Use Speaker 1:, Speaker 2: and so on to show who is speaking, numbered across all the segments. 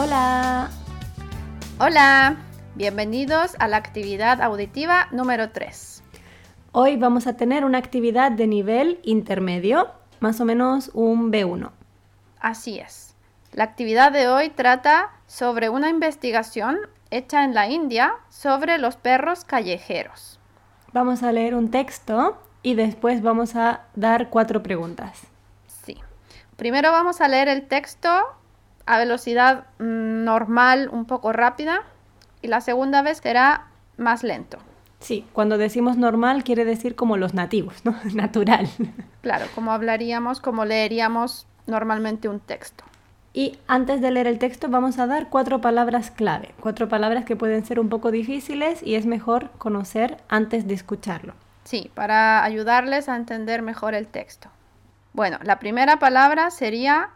Speaker 1: Hola.
Speaker 2: Hola, bienvenidos a la actividad auditiva número 3.
Speaker 1: Hoy vamos a tener una actividad de nivel intermedio, más o menos un B1.
Speaker 2: Así es. La actividad de hoy trata sobre una investigación hecha en la India sobre los perros callejeros.
Speaker 1: Vamos a leer un texto y después vamos a dar cuatro preguntas.
Speaker 2: Sí. Primero vamos a leer el texto a velocidad mm, normal, un poco rápida, y la segunda vez será más lento.
Speaker 1: Sí, cuando decimos normal quiere decir como los nativos, ¿no? Natural.
Speaker 2: Claro, como hablaríamos, como leeríamos normalmente un texto.
Speaker 1: Y antes de leer el texto vamos a dar cuatro palabras clave, cuatro palabras que pueden ser un poco difíciles y es mejor conocer antes de escucharlo.
Speaker 2: Sí, para ayudarles a entender mejor el texto. Bueno, la primera palabra sería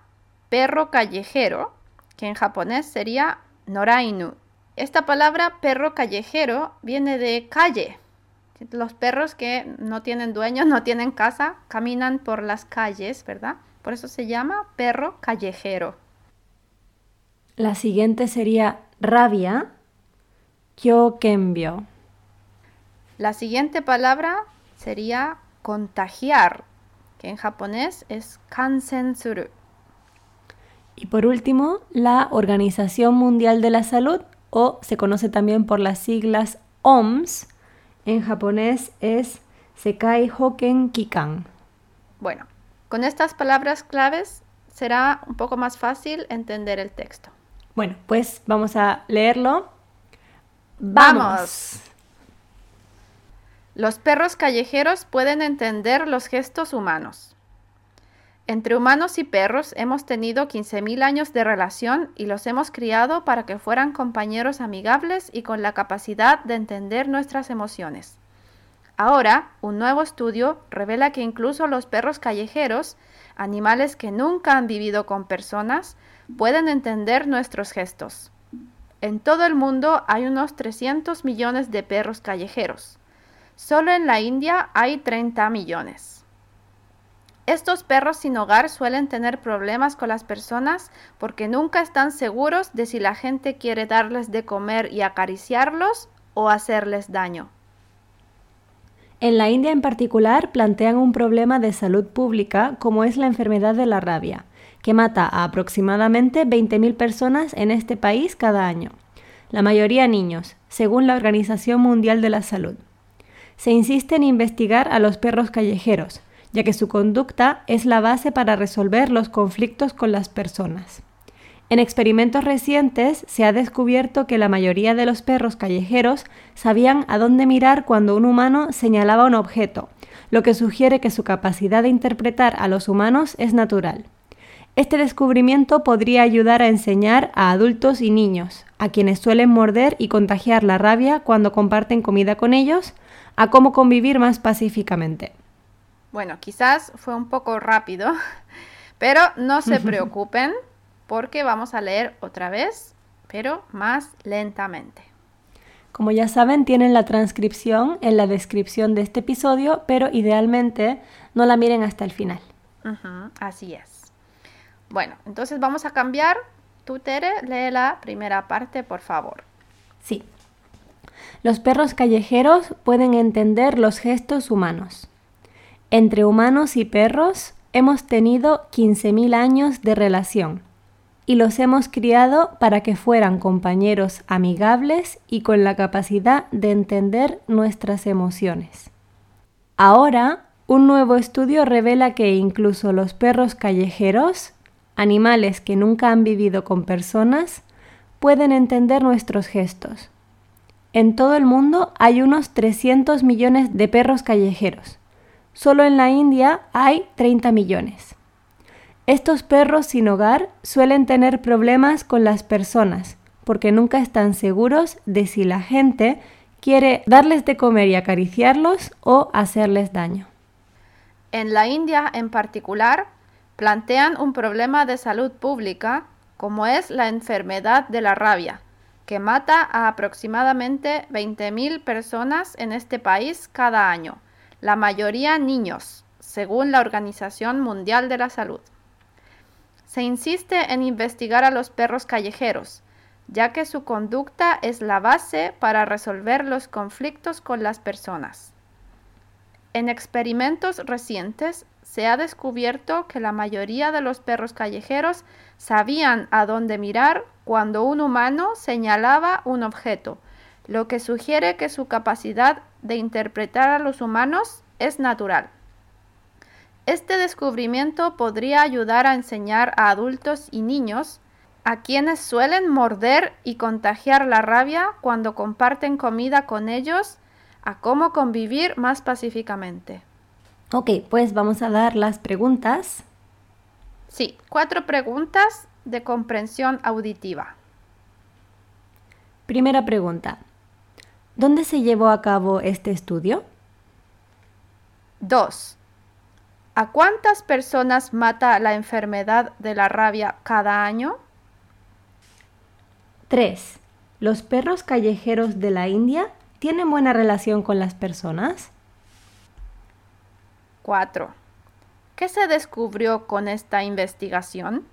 Speaker 2: perro callejero, que en japonés sería norainu. Esta palabra perro callejero viene de calle. Los perros que no tienen dueños, no tienen casa, caminan por las calles, ¿verdad? Por eso se llama perro callejero.
Speaker 1: La siguiente sería rabia, kyokembyo.
Speaker 2: La siguiente palabra sería contagiar, que en japonés es kansensuru.
Speaker 1: Y por último, la Organización Mundial de la Salud, o se conoce también por las siglas OMS, en japonés es Sekai Hoken Kikan.
Speaker 2: Bueno, con estas palabras claves será un poco más fácil entender el texto.
Speaker 1: Bueno, pues vamos a leerlo.
Speaker 2: ¡Vamos! Los perros callejeros pueden entender los gestos humanos. Entre humanos y perros hemos tenido 15.000 años de relación y los hemos criado para que fueran compañeros amigables y con la capacidad de entender nuestras emociones. Ahora, un nuevo estudio revela que incluso los perros callejeros, animales que nunca han vivido con personas, pueden entender nuestros gestos. En todo el mundo hay unos 300 millones de perros callejeros. Solo en la India hay 30 millones. Estos perros sin hogar suelen tener problemas con las personas porque nunca están seguros de si la gente quiere darles de comer y acariciarlos o hacerles daño.
Speaker 1: En la India en particular plantean un problema de salud pública como es la enfermedad de la rabia, que mata a aproximadamente 20.000 personas en este país cada año, la mayoría niños, según la Organización Mundial de la Salud. Se insiste en investigar a los perros callejeros, ya que su conducta es la base para resolver los conflictos con las personas. En experimentos recientes se ha descubierto que la mayoría de los perros callejeros sabían a dónde mirar cuando un humano señalaba un objeto, lo que sugiere que su capacidad de interpretar a los humanos es natural. Este descubrimiento podría ayudar a enseñar a adultos y niños, a quienes suelen morder y contagiar la rabia cuando comparten comida con ellos, a cómo convivir más pacíficamente.
Speaker 2: Bueno, quizás fue un poco rápido, pero no se preocupen porque vamos a leer otra vez, pero más lentamente.
Speaker 1: Como ya saben, tienen la transcripción en la descripción de este episodio, pero idealmente no la miren hasta el final.
Speaker 2: así es. Bueno, entonces vamos a cambiar. Tú, Tere, lee la primera parte, por favor.
Speaker 1: Sí. Los perros callejeros pueden entender los gestos humanos. Entre humanos y perros hemos tenido 15.000 años de relación y los hemos criado para que fueran compañeros amigables y con la capacidad de entender nuestras emociones. Ahora, un nuevo estudio revela que incluso los perros callejeros, animales que nunca han vivido con personas, pueden entender nuestros gestos. En todo el mundo hay unos 300 millones de perros callejeros. Solo en la India hay 30 millones. Estos perros sin hogar suelen tener problemas con las personas porque nunca están seguros de si la gente quiere darles de comer y acariciarlos o hacerles daño.
Speaker 2: En la India en particular, plantean un problema de salud pública como es la enfermedad de la rabia, que mata a aproximadamente 20.000 personas en este país cada año, la mayoría niños, según la Organización Mundial de la Salud. Se insiste en investigar a los perros callejeros, ya que su conducta es la base para resolver los conflictos con las personas. En experimentos recientes se ha descubierto que la mayoría de los perros callejeros sabían a dónde mirar cuando un humano señalaba un objeto, lo que sugiere que su capacidad de interpretar a los humanos es natural. Este descubrimiento podría ayudar a enseñar a adultos y niños a quienes suelen morder y contagiar la rabia cuando comparten comida con ellos a cómo convivir más pacíficamente.
Speaker 1: Ok, pues vamos a dar las preguntas.
Speaker 2: Sí, cuatro preguntas de comprensión auditiva.
Speaker 1: Primera pregunta. ¿Dónde se llevó a cabo este estudio?
Speaker 2: 2. ¿A cuántas personas mata la enfermedad de la rabia cada año?
Speaker 1: 3. ¿Los perros callejeros de la India tienen buena relación con las personas?
Speaker 2: 4. ¿Qué se descubrió con esta investigación?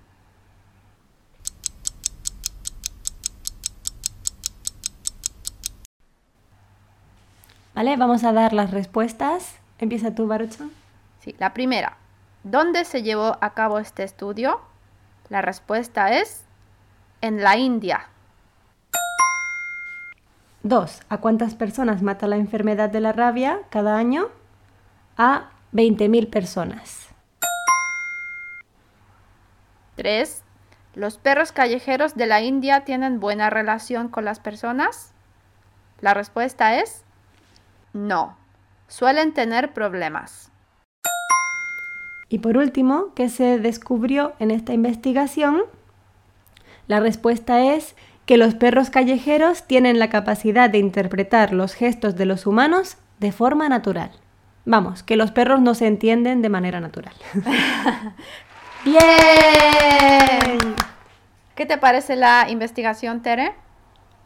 Speaker 1: Vale, vamos a dar las respuestas. Empieza tú, Baruchan.
Speaker 2: Sí, la primera. ¿Dónde se llevó a cabo este estudio? La respuesta es en la India.
Speaker 1: 2. ¿A cuántas personas mata la enfermedad de la rabia cada año? A 20.000 personas.
Speaker 2: 3. ¿Los perros callejeros de la India tienen buena relación con las personas? La respuesta es no. Suelen tener problemas.
Speaker 1: Y por último, ¿qué se descubrió en esta investigación? La respuesta es que los perros callejeros tienen la capacidad de interpretar los gestos de los humanos de forma natural. Vamos, que los perros no se entienden de manera natural.
Speaker 2: ¡Bien! ¿Qué te parece la investigación, Tere?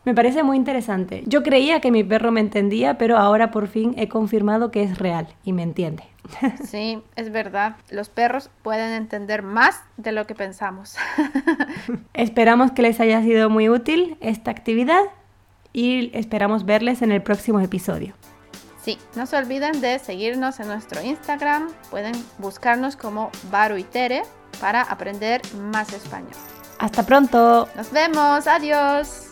Speaker 1: Me parece muy interesante. Yo creía que mi perro me entendía, pero ahora por fin he confirmado que es real y me entiende.
Speaker 2: Sí, es verdad. Los perros pueden entender más de lo que pensamos.
Speaker 1: Esperamos que les haya sido muy útil esta actividad y esperamos verles en el próximo episodio.
Speaker 2: Sí, no se olviden de seguirnos en nuestro Instagram. Pueden buscarnos como Baru y Tere para aprender más español.
Speaker 1: Hasta pronto.
Speaker 2: Nos vemos. Adiós.